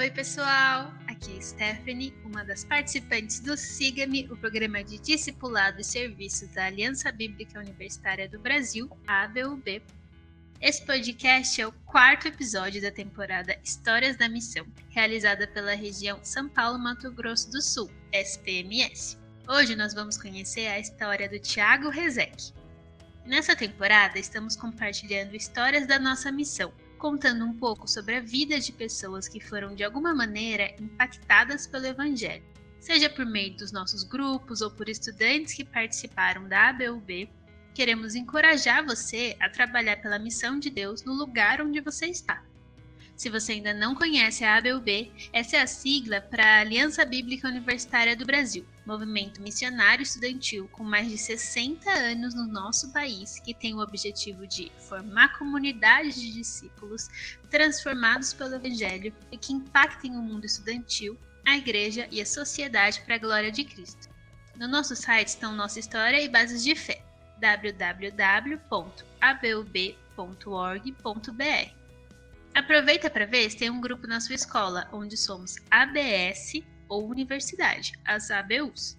Oi, pessoal! Aqui é Stephanie, uma das participantes do Siga-me, o programa de discipulado e serviços da Aliança Bíblica Universitária do Brasil, ABUB. Esse podcast é o quarto episódio da temporada Histórias da Missão, realizada pela região São Paulo-Mato Grosso do Sul, SPMS. Hoje nós vamos conhecer a história do Tiago Rezec. Nessa temporada, estamos compartilhando histórias da nossa missão, contando um pouco sobre a vida de pessoas que foram de alguma maneira impactadas pelo Evangelho, seja por meio dos nossos grupos ou por estudantes que participaram da ABUB. Queremos encorajar você a trabalhar pela missão de Deus no lugar onde você está. Se você ainda não conhece a ABUB, essa é a sigla para a Aliança Bíblica Universitária do Brasil, movimento missionário estudantil com mais de 60 anos no nosso país, que tem o objetivo de formar comunidades de discípulos transformados pelo Evangelho e que impactem o mundo estudantil, a igreja e a sociedade para a glória de Cristo. No nosso site estão nossa história e bases de fé www.abub.org.br. Aproveita para ver se tem um grupo na sua escola onde somos ABS ou universidade, as ABUs.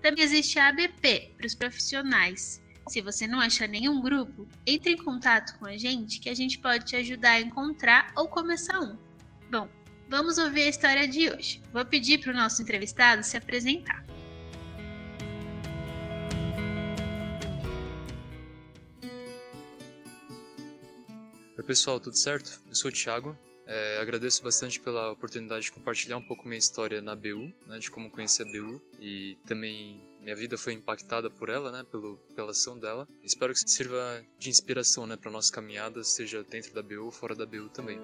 Também existe a ABP para os profissionais. Se você não achar nenhum grupo, entre em contato com a gente que a gente pode te ajudar a encontrar ou começar um. Bom, vamos ouvir a história de hoje. Vou pedir para o nosso entrevistado se apresentar. Oi pessoal, tudo certo? Eu sou o Thiago. É, agradeço bastante pela oportunidade de compartilhar um pouco minha história na BU, né, de como conheci a BU e também minha vida foi impactada por ela, né, pelo, pela ação dela. Espero que sirva de inspiração né, para nossa caminhada, seja dentro da BU ou fora da BU também.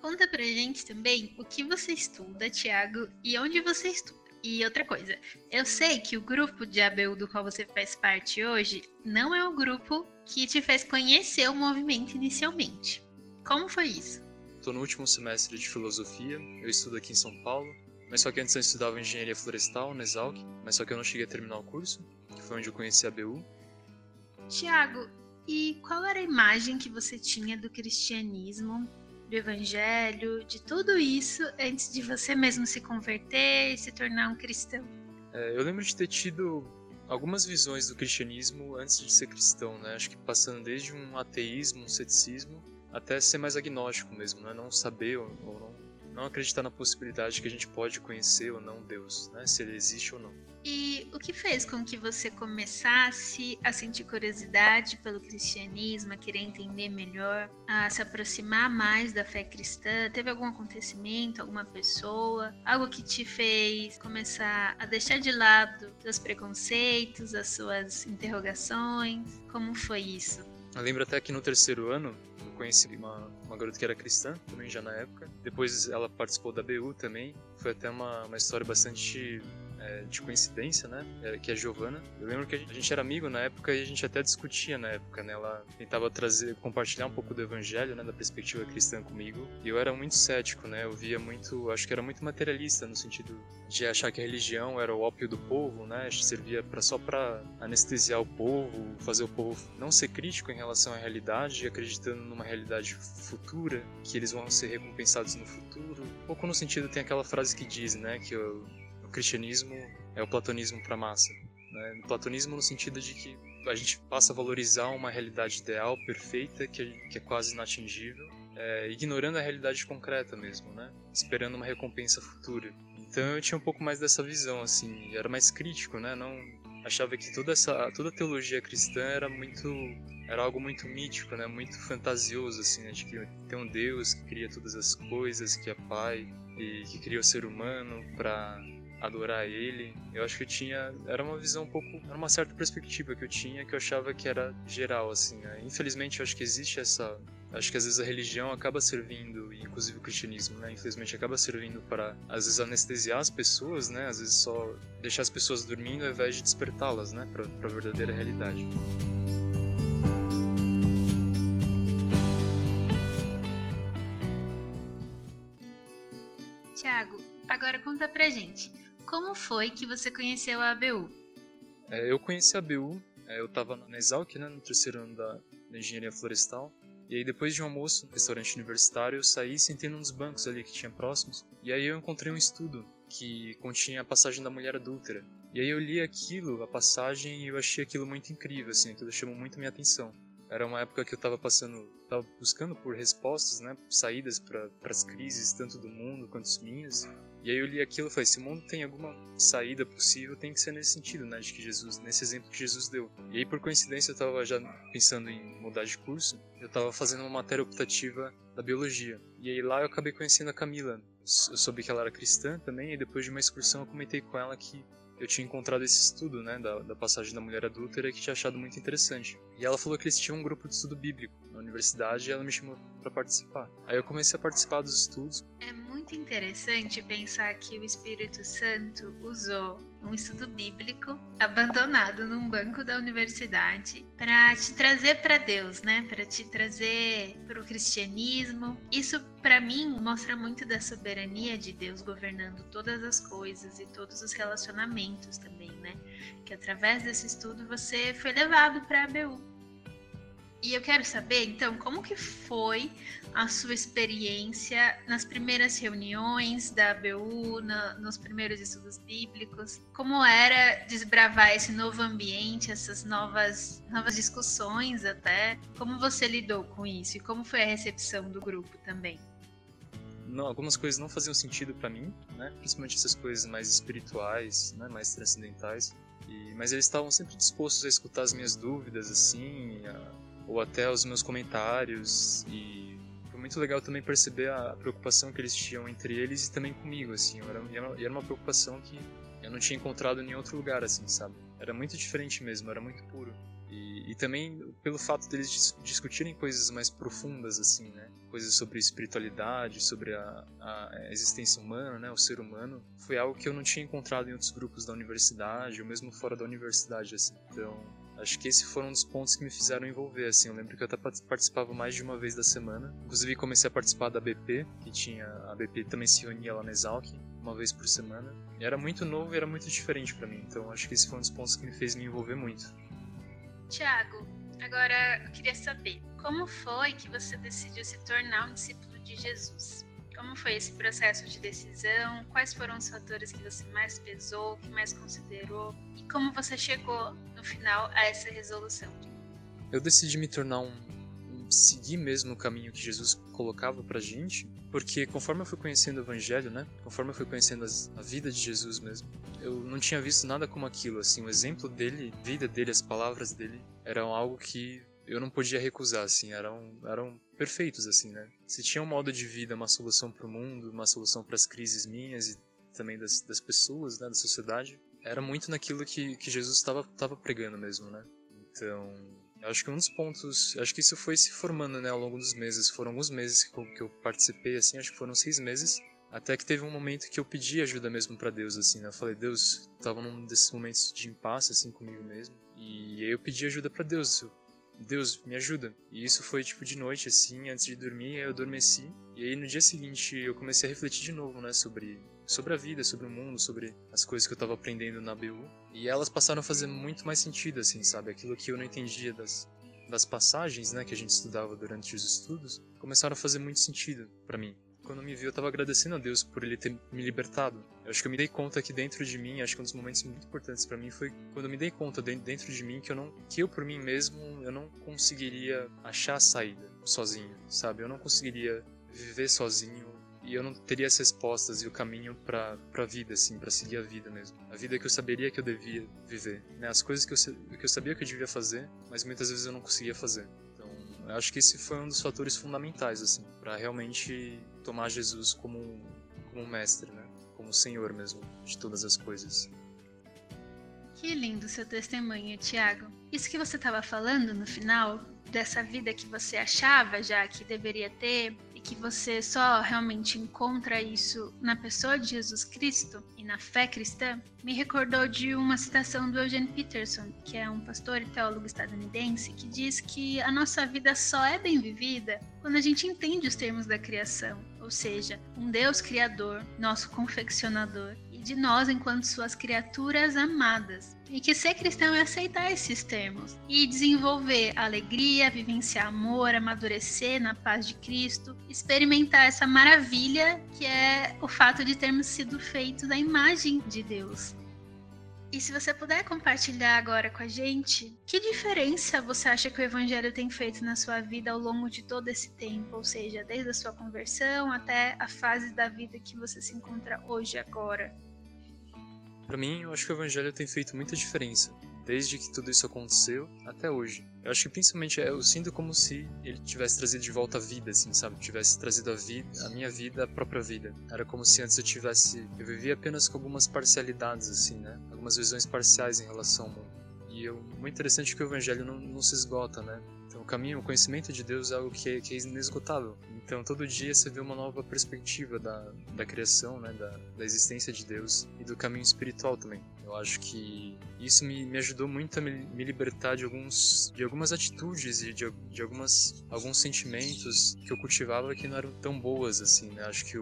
Conta pra gente também o que você estuda, Thiago, e onde você estuda. E outra coisa, eu sei que o grupo de ABU do qual você faz parte hoje não é o grupo que te fez conhecer o movimento inicialmente. Como foi isso? Estou no último semestre de filosofia, eu estudo aqui em São Paulo, mas só que antes eu estudava engenharia florestal na Exalc, mas só que eu não cheguei a terminar o curso, que foi onde eu conheci a BU. Tiago, e qual era a imagem que você tinha do cristianismo do evangelho, de tudo isso antes de você mesmo se converter e se tornar um cristão? É, eu lembro de ter tido algumas visões do cristianismo antes de ser cristão, né? Acho que passando desde um ateísmo, um ceticismo, até ser mais agnóstico mesmo, né? Não saber ou, ou não, não acreditar na possibilidade de que a gente pode conhecer ou não Deus, né? Se ele existe ou não. E o que fez com que você começasse a sentir curiosidade pelo cristianismo, a querer entender melhor, a se aproximar mais da fé cristã? Teve algum acontecimento, alguma pessoa, algo que te fez começar a deixar de lado seus preconceitos, as suas interrogações? Como foi isso? Eu lembro até que no terceiro ano conheci uma, uma garota que era cristã, também já na época. Depois ela participou da BU também. Foi até uma, uma história bastante é, de coincidência, né? É, que é a Giovana. Eu lembro que a gente era amigo na época e a gente até discutia na época, né? Ela tentava trazer, compartilhar um pouco do evangelho, né? Da perspectiva cristã comigo. E eu era muito cético, né? Eu via muito, acho que era muito materialista no sentido de achar que a religião era o ópio do povo, né? Servia para só para anestesiar o povo, fazer o povo não ser crítico em relação à realidade, acreditando numa realidade futura, que eles vão ser recompensados no futuro. Um pouco no sentido tem aquela frase que diz, né, que o cristianismo é o platonismo para massa. Né? Platonismo no sentido de que a gente passa a valorizar uma realidade ideal, perfeita, que, é, que é quase inatingível, é, ignorando a realidade concreta mesmo, né? Esperando uma recompensa futura. Então eu tinha um pouco mais dessa visão, assim, era mais crítico, né? Não achava que toda essa toda a teologia cristã era muito era algo muito mítico, né? Muito fantasioso, assim, né? de que tem um Deus que cria todas as coisas, que é Pai e que cria o ser humano para adorar ele. Eu acho que eu tinha. Era uma visão um pouco. Era uma certa perspectiva que eu tinha que eu achava que era geral, assim. Né? Infelizmente, eu acho que existe essa. Acho que às vezes a religião acaba servindo, inclusive o cristianismo, né? Infelizmente acaba servindo para, às vezes, anestesiar as pessoas, né? Às vezes só deixar as pessoas dormindo ao invés de despertá-las, né? Para a verdadeira realidade. Foi que você conheceu a ABU? É, eu conheci a ABU, é, eu estava na Exalc, né, no terceiro ano da, da, Engenharia Florestal, E aí depois de um almoço no restaurante universitário, eu saí e sentei num dos bancos ali que tinha próximos. E aí eu encontrei um estudo que continha a passagem da mulher adúltera. E aí eu li aquilo, a passagem, e eu achei aquilo muito incrível, assim, aquilo chamou muito minha atenção. Era uma época que eu estava passando, estava buscando por respostas, né, saídas para as crises tanto do mundo quanto as minhas. E aí eu li aquilo e falei, se o mundo tem alguma saída possível, tem que ser nesse sentido, né, de que Jesus, nesse exemplo que Jesus deu. E aí por coincidência eu estava já pensando em mudar de curso, eu estava fazendo uma matéria optativa da biologia. E aí lá eu acabei conhecendo a Camila. Eu soube que ela era cristã também, e depois de uma excursão eu comentei com ela que eu tinha encontrado esse estudo, né, da, da passagem da mulher adúltera que tinha achado muito interessante. E ela falou que eles tinham um grupo de estudo bíblico na universidade e ela me chamou para participar. Aí eu comecei a participar dos estudos. É muito interessante pensar que o Espírito Santo usou um estudo bíblico abandonado num banco da universidade para te trazer para Deus, né? Para te trazer para o cristianismo. Isso para mim mostra muito da soberania de Deus governando todas as coisas e todos os relacionamentos também, né? Que através desse estudo você foi levado para a ABU. E eu quero saber, então, como que foi a sua experiência nas primeiras reuniões da ABU, na, nos primeiros estudos bíblicos? Como era desbravar esse novo ambiente, essas novas, novas discussões até? Como você lidou com isso e como foi a recepção do grupo também? Não, algumas coisas não faziam sentido para mim, né? principalmente essas coisas mais espirituais, né? mais transcendentais. E, mas eles estavam sempre dispostos a escutar as minhas dúvidas, assim, a ou até os meus comentários e foi muito legal também perceber a preocupação que eles tinham entre eles e também comigo, assim, era, era uma preocupação que eu não tinha encontrado em nenhum outro lugar, assim, sabe? Era muito diferente mesmo, era muito puro. E, e também pelo fato deles dis discutirem coisas mais profundas, assim, né? Coisas sobre espiritualidade, sobre a, a, existência humana, né? O ser humano. Foi algo que eu não tinha encontrado em outros grupos da universidade, ou mesmo fora da universidade, assim. Então, Acho que esse foram um dos pontos que me fizeram envolver, assim. Eu lembro que eu até participava mais de uma vez da semana. Inclusive comecei a participar da BP, que tinha... A BP também se reunia lá na Exalc, uma vez por semana. E era muito novo e era muito diferente para mim. Então acho que esse foi um dos pontos que me fez me envolver muito. Tiago, agora eu queria saber, como foi que você decidiu se tornar um discípulo de Jesus? Como foi esse processo de decisão? Quais foram os fatores que você mais pesou, que mais considerou? E como você chegou, no final, a essa resolução? Eu decidi me tornar um. seguir mesmo o caminho que Jesus colocava pra gente, porque conforme eu fui conhecendo o Evangelho, né? Conforme eu fui conhecendo as, a vida de Jesus mesmo, eu não tinha visto nada como aquilo, assim. O exemplo dele, a vida dele, as palavras dele, eram algo que eu não podia recusar, assim, eram, eram perfeitos, assim, né? Se tinha um modo de vida, uma solução para o mundo, uma solução para as crises minhas e também das, das pessoas, né, da sociedade, era muito naquilo que, que Jesus estava pregando mesmo, né? Então, acho que um dos pontos, acho que isso foi se formando, né, ao longo dos meses. Foram alguns meses que eu, que eu participei, assim, acho que foram seis meses. Até que teve um momento que eu pedi ajuda mesmo para Deus, assim, né? Eu falei, Deus, tava num desses momentos de impasse, assim, comigo mesmo. E aí eu pedi ajuda para Deus. Eu Deus, me ajuda. E isso foi tipo de noite, assim, antes de dormir, eu adormeci. E aí no dia seguinte eu comecei a refletir de novo, né, sobre, sobre a vida, sobre o mundo, sobre as coisas que eu tava aprendendo na BU. E elas passaram a fazer muito mais sentido, assim, sabe? Aquilo que eu não entendia das, das passagens, né, que a gente estudava durante os estudos, começaram a fazer muito sentido para mim quando me viu, eu tava agradecendo a Deus por ele ter me libertado. Eu acho que eu me dei conta que dentro de mim, acho que um dos momentos muito importantes para mim foi quando eu me dei conta dentro de mim que eu não, que eu por mim mesmo, eu não conseguiria achar a saída sozinho, sabe? Eu não conseguiria viver sozinho e eu não teria as respostas e o caminho para a vida, assim, para seguir a vida mesmo. A vida que eu saberia que eu devia viver, né? As coisas que eu, que eu sabia que eu devia fazer, mas muitas vezes eu não conseguia fazer. Eu acho que esse foi um dos fatores fundamentais, assim, para realmente tomar Jesus como, como mestre, né? Como Senhor mesmo de todas as coisas. Que lindo seu testemunho, Tiago. Isso que você estava falando no final, dessa vida que você achava já que deveria ter, e que você só realmente encontra isso na pessoa de Jesus Cristo e na fé cristã, me recordou de uma citação do Eugene Peterson, que é um pastor e teólogo estadunidense, que diz que a nossa vida só é bem vivida quando a gente entende os termos da criação, ou seja, um Deus criador, nosso confeccionador, e de nós enquanto suas criaturas amadas. E que ser cristão é aceitar esses termos e desenvolver alegria, vivenciar amor, amadurecer na paz de Cristo, experimentar essa maravilha que é o fato de termos sido feitos da imagem de Deus. E se você puder compartilhar agora com a gente, que diferença você acha que o Evangelho tem feito na sua vida ao longo de todo esse tempo? Ou seja, desde a sua conversão até a fase da vida que você se encontra hoje, agora? Para mim, eu acho que o Evangelho tem feito muita diferença desde que tudo isso aconteceu até hoje. Eu acho que principalmente eu sinto como se ele tivesse trazido de volta a vida, assim, sabe? Tivesse trazido a vida, a minha vida, a própria vida. Era como se antes eu tivesse, eu vivia apenas com algumas parcialidades, assim, né? Algumas visões parciais em relação ao mundo. E é muito interessante que o evangelho não, não se esgota, né? Caminho, o conhecimento de Deus é algo que é, que é inesgotável. Então, todo dia você vê uma nova perspectiva da, da criação, né? Da, da existência de Deus e do caminho espiritual também. Eu acho que isso me, me ajudou muito a me, me, libertar de alguns de algumas atitudes e de, de algumas alguns sentimentos que eu cultivava que não eram tão boas assim, né? Acho que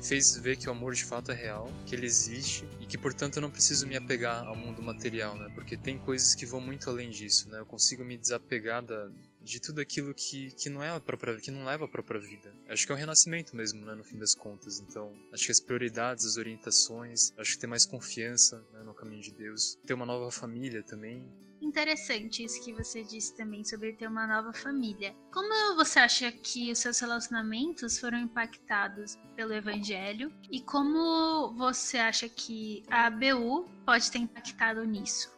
me fez ver que o amor de fato é real, que ele existe e que portanto eu não preciso me apegar ao mundo material, né? Porque tem coisas que vão muito além disso, né? Eu consigo me desapegar da, de tudo aquilo que, que não é a própria que não leva a própria vida. Acho que é um renascimento mesmo, né, no fim das contas. Então, acho que as prioridades, as orientações, acho que ter mais confiança né, no caminho de Deus, ter uma nova família também, interessante isso que você disse também sobre ter uma nova família. Como você acha que os seus relacionamentos foram impactados pelo evangelho e como você acha que a ABU pode ter impactado nisso?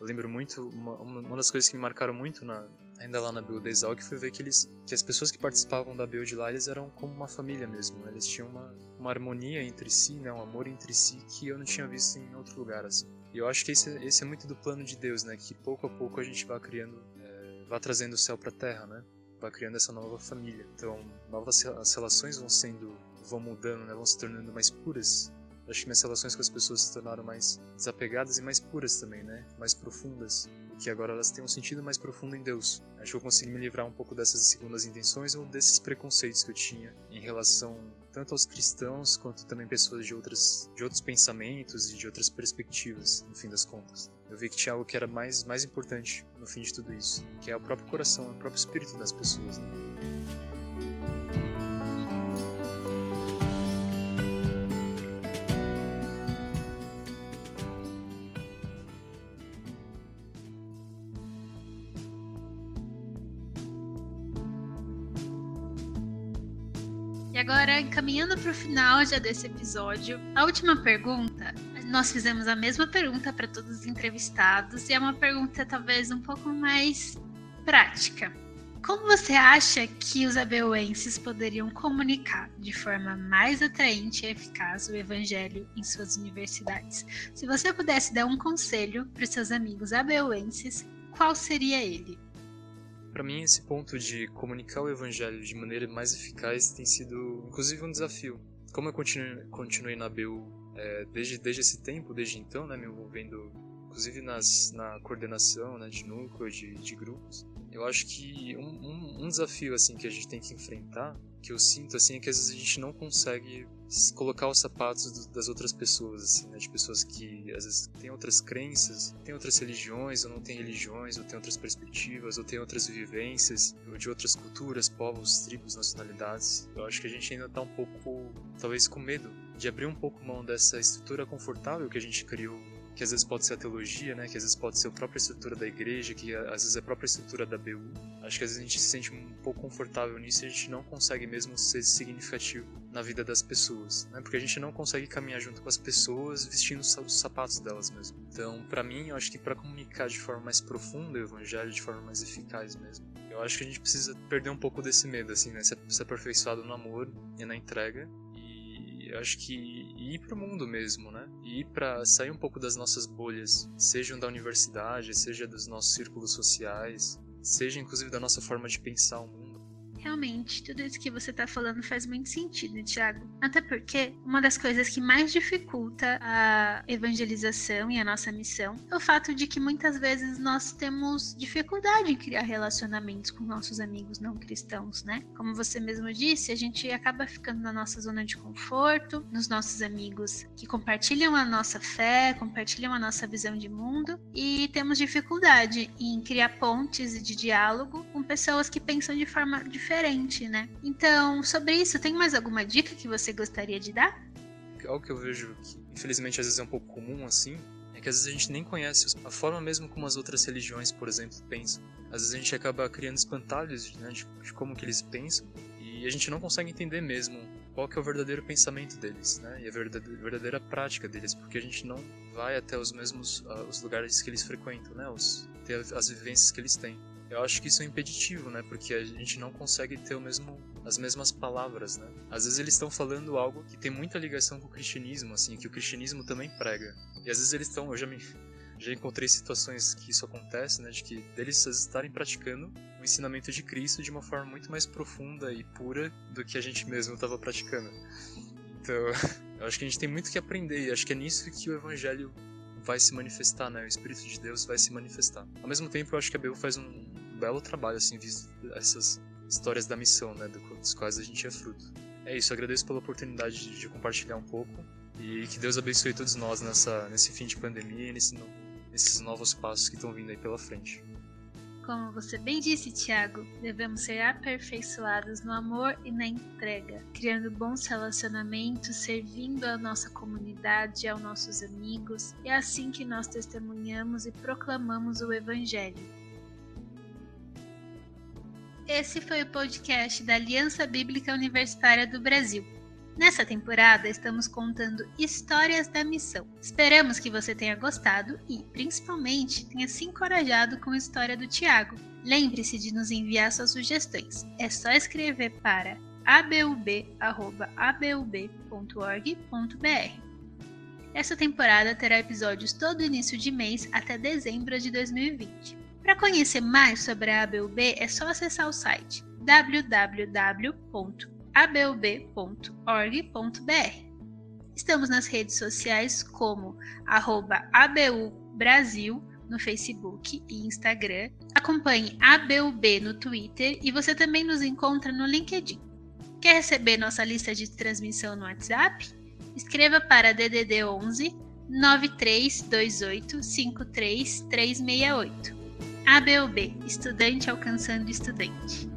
Eu lembro muito, uma, uma das coisas que me marcaram muito na, ainda lá na Build da Exalc foi ver que eles que as pessoas que participavam da Build lá eles eram como uma família mesmo eles tinham uma, uma harmonia entre si né um amor entre si que eu não tinha visto em outro lugar assim e eu acho que esse, esse é muito do plano de Deus, né? Que pouco a pouco a gente vai criando, é, vai trazendo o céu para a terra, né? Vai criando essa nova família. Então, novas as relações vão sendo, vão mudando, né? Vão se tornando mais puras. Acho que minhas relações com as pessoas se tornaram mais desapegadas e mais puras também, né? Mais profundas. Que agora elas têm um sentido mais profundo em Deus. Acho que eu consegui me livrar um pouco dessas segundas intenções ou desses preconceitos que eu tinha em relação tanto aos cristãos quanto também pessoas de outras de outros pensamentos e de outras perspectivas, no fim das contas. Eu vi que tinha algo que era mais mais importante no fim de tudo isso, que é o próprio coração, o próprio espírito das pessoas. Né? E agora, encaminhando para o final já desse episódio, a última pergunta. Nós fizemos a mesma pergunta para todos os entrevistados e é uma pergunta talvez um pouco mais prática. Como você acha que os abeuenses poderiam comunicar de forma mais atraente e eficaz o evangelho em suas universidades? Se você pudesse dar um conselho para os seus amigos abeuenses, qual seria ele? Para mim, esse ponto de comunicar o evangelho de maneira mais eficaz tem sido, inclusive, um desafio. Como eu continuei, continuei na BU é, desde, desde esse tempo, desde então, né, me envolvendo, inclusive, nas, na coordenação né, de núcleo, de, de grupos, eu acho que um, um, um desafio assim que a gente tem que enfrentar que eu sinto assim é que às vezes a gente não consegue colocar os sapatos do, das outras pessoas assim, né? de pessoas que às vezes têm outras crenças, têm outras religiões ou não têm religiões, ou têm outras perspectivas, ou têm outras vivências, ou de outras culturas, povos, tribos, nacionalidades. Eu acho que a gente ainda está um pouco, talvez com medo de abrir um pouco mão dessa estrutura confortável que a gente criou que às vezes pode ser a teologia, né, que às vezes pode ser a própria estrutura da igreja, que às vezes é a própria estrutura da BU. Acho que às vezes a gente se sente um pouco confortável nisso e a gente não consegue mesmo ser significativo na vida das pessoas, né? Porque a gente não consegue caminhar junto com as pessoas vestindo os sapatos delas mesmo. Então, para mim, eu acho que para comunicar de forma mais profunda o evangelho, de forma mais eficaz mesmo, eu acho que a gente precisa perder um pouco desse medo, assim, né? Se aperfeiçoado no amor e na entrega acho que ir para o mundo mesmo, né? E ir para sair um pouco das nossas bolhas, sejam da universidade, seja dos nossos círculos sociais, seja inclusive da nossa forma de pensar o mundo. Realmente, tudo isso que você está falando faz muito sentido, Tiago. Até porque uma das coisas que mais dificulta a evangelização e a nossa missão é o fato de que muitas vezes nós temos dificuldade em criar relacionamentos com nossos amigos não cristãos, né? Como você mesmo disse, a gente acaba ficando na nossa zona de conforto, nos nossos amigos que compartilham a nossa fé, compartilham a nossa visão de mundo e temos dificuldade em criar pontes de diálogo com pessoas que pensam de forma diferente diferente, né? Então, sobre isso, tem mais alguma dica que você gostaria de dar? Algo que eu vejo que, infelizmente, às vezes é um pouco comum assim, é que às vezes a gente nem conhece a forma mesmo como as outras religiões, por exemplo, pensam. Às vezes a gente acaba criando espantalhos né, de, de como que eles pensam e a gente não consegue entender mesmo qual que é o verdadeiro pensamento deles, né? E a verdadeira, verdadeira prática deles, porque a gente não vai até os mesmos uh, os lugares que eles frequentam, né? Os, ter as vivências que eles têm. Eu acho que isso é impeditivo, né? Porque a gente não consegue ter o mesmo, as mesmas palavras, né? Às vezes eles estão falando algo que tem muita ligação com o cristianismo, assim, que o cristianismo também prega. E às vezes eles estão, eu já me já encontrei situações que isso acontece, né, de que deles estarem praticando o ensinamento de Cristo de uma forma muito mais profunda e pura do que a gente mesmo estava praticando. Então, eu acho que a gente tem muito que aprender e acho que é nisso que o evangelho vai se manifestar, né? O Espírito de Deus vai se manifestar. Ao mesmo tempo, eu acho que a Bel faz um belo trabalho, assim, visto essas histórias da missão, né, dos quais a gente é fruto. É isso, agradeço pela oportunidade de, compartilhar um pouco e que Deus abençoe todos nós nessa, nesse fim de pandemia e nesse, nesses novos passos que estão vindo aí pela frente. Como você bem disse, Tiago, devemos ser aperfeiçoados no amor e na entrega, criando bons relacionamentos, servindo a nossa comunidade, aos nossos amigos. É assim que nós testemunhamos e proclamamos o Evangelho. Esse foi o podcast da Aliança Bíblica Universitária do Brasil. Nessa temporada, estamos contando histórias da missão. Esperamos que você tenha gostado e, principalmente, tenha se encorajado com a história do Tiago. Lembre-se de nos enviar suas sugestões. É só escrever para abub.abub.org.br. Essa temporada terá episódios todo início de mês até dezembro de 2020. Para conhecer mais sobre a ABUB é só acessar o site www.abub.org.br. Estamos nas redes sociais como ABUBrasil no Facebook e Instagram. Acompanhe ABUB no Twitter e você também nos encontra no LinkedIn. Quer receber nossa lista de transmissão no WhatsApp? Escreva para DDD 11 9328 53368. ABUB Estudante Alcançando Estudante.